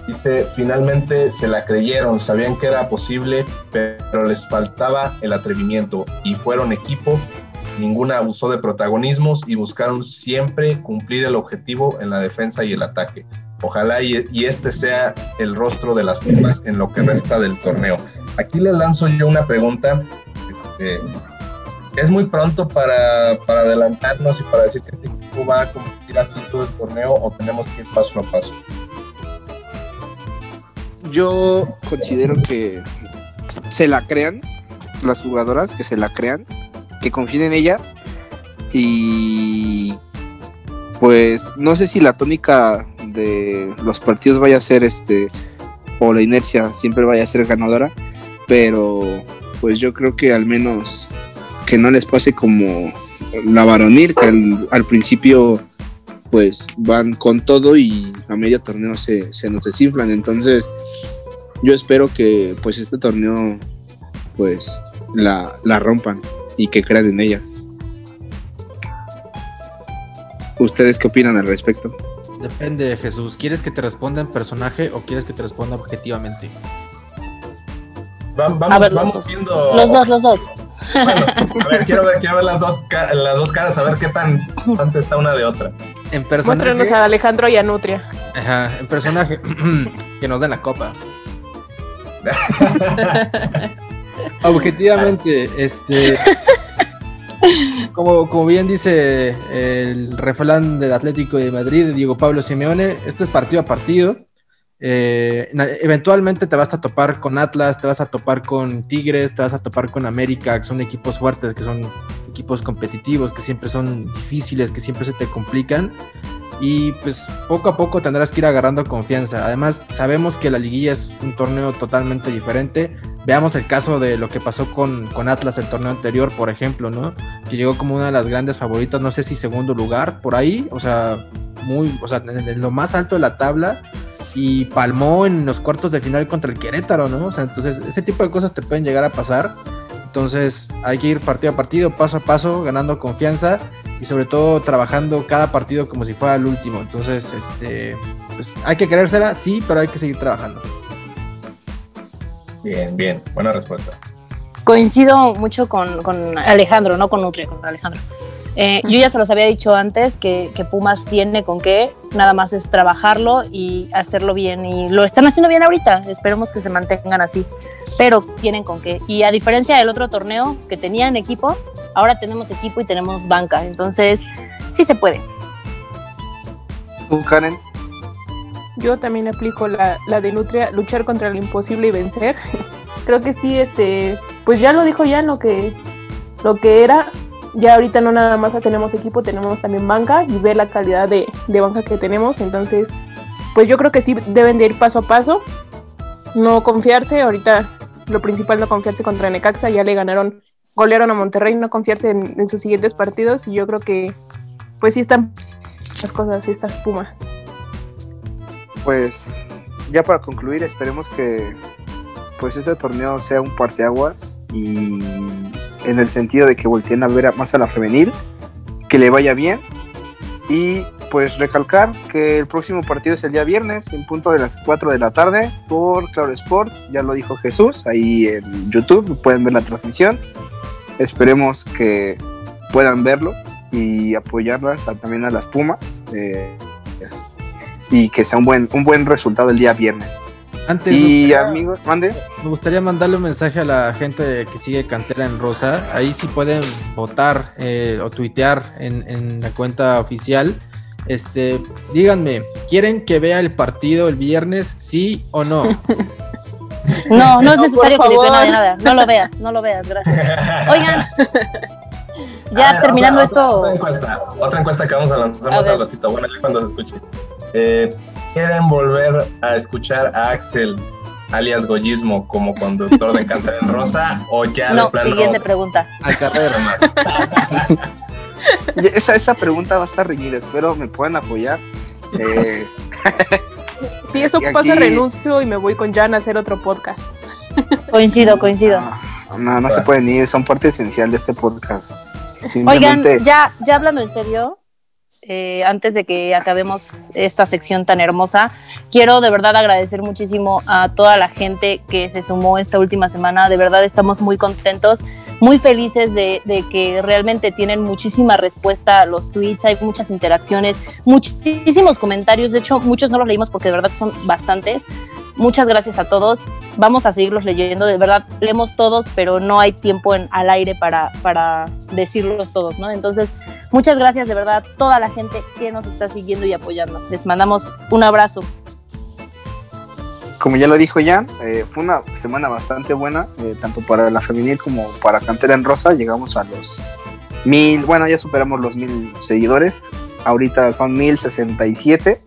Dice, finalmente se la creyeron, sabían que era posible, pero les faltaba el atrevimiento y fueron equipo ninguna abusó de protagonismos y buscaron siempre cumplir el objetivo en la defensa y el ataque. Ojalá y, este sea el rostro de las Pumas en lo que resta del torneo. Aquí le lanzo yo una pregunta. Este, ¿Es muy pronto para, para adelantarnos y para decir que este equipo va a competir así todo el torneo o tenemos que ir paso a paso? yo considero que se la crean las jugadoras, que se la crean, que confíen en ellas y pues no sé si la tónica de los partidos vaya a ser este o la inercia siempre vaya a ser ganadora, pero pues yo creo que al menos que no les pase como la varonil, que al, al principio pues van con todo y a medio torneo se, se nos desinflan. Entonces, yo espero que pues este torneo pues la, la rompan y que crean en ellas. ¿Ustedes qué opinan al respecto? Depende, Jesús. ¿Quieres que te responda en personaje o quieres que te responda objetivamente? Va- Vamos, A ver, vamos viendo. Los dos, los dos. Bueno, a ver, quiero ver, quiero ver las dos, las dos caras, a ver qué tan distante está una de otra. En personaje. Muéstranos a Alejandro y a Nutria. Ajá, en personaje. que nos den la copa. Objetivamente, este. Como, como bien dice el refrán del Atlético de Madrid, Diego Pablo Simeone, esto es partido a partido. Eh, eventualmente te vas a topar con Atlas, te vas a topar con Tigres, te vas a topar con América, que son equipos fuertes, que son equipos competitivos, que siempre son difíciles, que siempre se te complican. Y pues poco a poco tendrás que ir agarrando confianza. Además, sabemos que la liguilla es un torneo totalmente diferente. Veamos el caso de lo que pasó con, con Atlas el torneo anterior, por ejemplo, ¿no? Que llegó como una de las grandes favoritas, no sé si segundo lugar, por ahí, o sea, muy, o sea, en, lo más alto de la tabla y palmó en los cuartos de final contra el Querétaro, ¿no? O sea, entonces ese tipo de cosas te pueden llegar a pasar. Entonces hay que ir partido a partido, paso a paso, ganando confianza y sobre todo trabajando cada partido como si fuera el último. Entonces, este, pues hay que creérsela, sí, pero hay que seguir trabajando. Bien, bien, buena respuesta. Coincido mucho con, con Alejandro, no con Nutria, con Alejandro. Eh, yo ya se los había dicho antes que, que, Pumas tiene con qué, nada más es trabajarlo y hacerlo bien. Y lo están haciendo bien ahorita, esperemos que se mantengan así, pero tienen con qué. Y a diferencia del otro torneo que tenían equipo, ahora tenemos equipo y tenemos banca, entonces sí se puede. ¿Tú, Karen? Yo también aplico la, la de Nutria, luchar contra lo imposible y vencer. Creo que sí, este, pues ya lo dijo ya lo que, lo que era, ya ahorita no nada más tenemos equipo, tenemos también banca y ver la calidad de, de, banca que tenemos. Entonces, pues yo creo que sí deben de ir paso a paso, no confiarse. Ahorita lo principal no confiarse contra Necaxa, ya le ganaron, golearon a Monterrey, no confiarse en, sus siguientes partidos y yo creo que pues sí están las cosas, estas pumas. Pues ya para concluir, esperemos que pues este torneo sea un parteaguas y en el sentido de que volteen a ver más a la femenil, que le vaya bien y pues recalcar que el próximo partido es el día viernes en punto de las 4 de la tarde por Claro Sports, ya lo dijo Jesús, ahí en YouTube pueden ver la transmisión. Esperemos que puedan verlo y apoyarlas a, también a las Pumas eh, y que sea un buen, un buen resultado el día viernes. Antes, y amigos, mande. Me gustaría mandarle un mensaje a la gente que sigue Cantera en Rosa. Ahí sí pueden votar eh, o tuitear en, en, la cuenta oficial. Este, díganme, ¿quieren que vea el partido el viernes, sí o no? No, no es necesario que diga nada, nada. No lo veas, no lo veas, gracias. Oigan, ya ver, terminando otra, esto. Otra encuesta, otra encuesta que vamos a lanzar más al ratito. Bueno, ya cuando se escuche. Eh, ¿Quieren volver a escuchar a Axel, alias Goyismo, como conductor de Cantera en Rosa? ¿O ya No, de plano siguiente pregunta. Al carrera más? Esa, esa pregunta va a estar reñida, espero me puedan apoyar. Eh, Si eso Y pasa, aquí- renuncio y me voy con Jan a hacer otro podcast. Coincido, coincido. no, no, no se pueden ir, son parte esencial de este podcast. Oigan, ya, ya hablando en serio, eh, antes de que acabemos esta sección tan hermosa, quiero de verdad agradecer muchísimo a toda la gente que se sumó esta última semana. De verdad estamos muy contentos, muy felices de, que realmente tienen muchísima respuesta los tweets, hay muchas interacciones, muchísimos comentarios. De hecho, muchos no los leímos porque de verdad son bastantes. Muchas gracias a todos. Vamos a seguirlos leyendo. De verdad, leemos todos, pero no hay tiempo en, al aire para, para decirlos todos, ¿no? Entonces, muchas gracias de verdad a toda la gente que nos está siguiendo y apoyando. Les mandamos un abrazo. Como ya lo dijo Jan, eh, fue una semana bastante buena, eh, tanto para la femenil como para Cantera en Rosa. Llegamos a los mil, bueno, ya superamos los mil seguidores. Ahorita son mil sesenta y siete.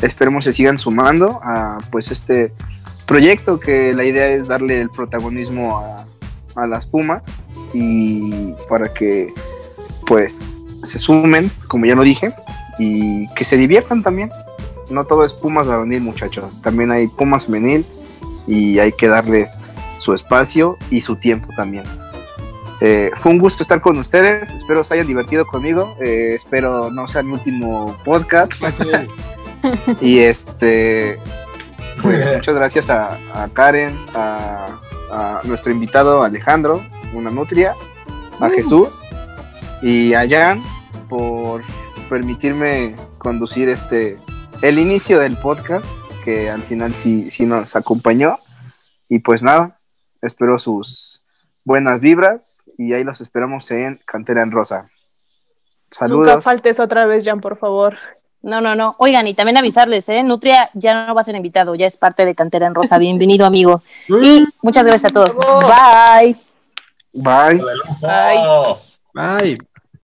Esperemos se sigan sumando a pues este proyecto que la idea es darle el protagonismo a, a las Pumas y para que pues se sumen, como ya lo dije, y que se diviertan también. No todo es Pumas varonil, muchachos. También hay Pumas femenil y hay que darles su espacio y su tiempo también. Eh, fue un gusto estar con ustedes. Espero se hayan divertido conmigo. Eh, espero no sea mi último podcast. y este, pues muchas gracias a, a Karen, a, a nuestro invitado Alejandro, una nutria, a Jesús y a Jan por permitirme conducir este el inicio del podcast que al final sí, sí nos acompañó y pues nada, espero sus buenas vibras y ahí los esperamos en Cantera en Rosa. Saludos. Nunca faltes otra vez, Jan, por favor. No, no, no. Oigan, y también avisarles, ¿eh? Nutria ya no va a ser invitado, ya es parte de Cantera en Rosa. Bienvenido, amigo. Y muchas gracias a todos. Bye. Bye. ¡Aleluya! Bye.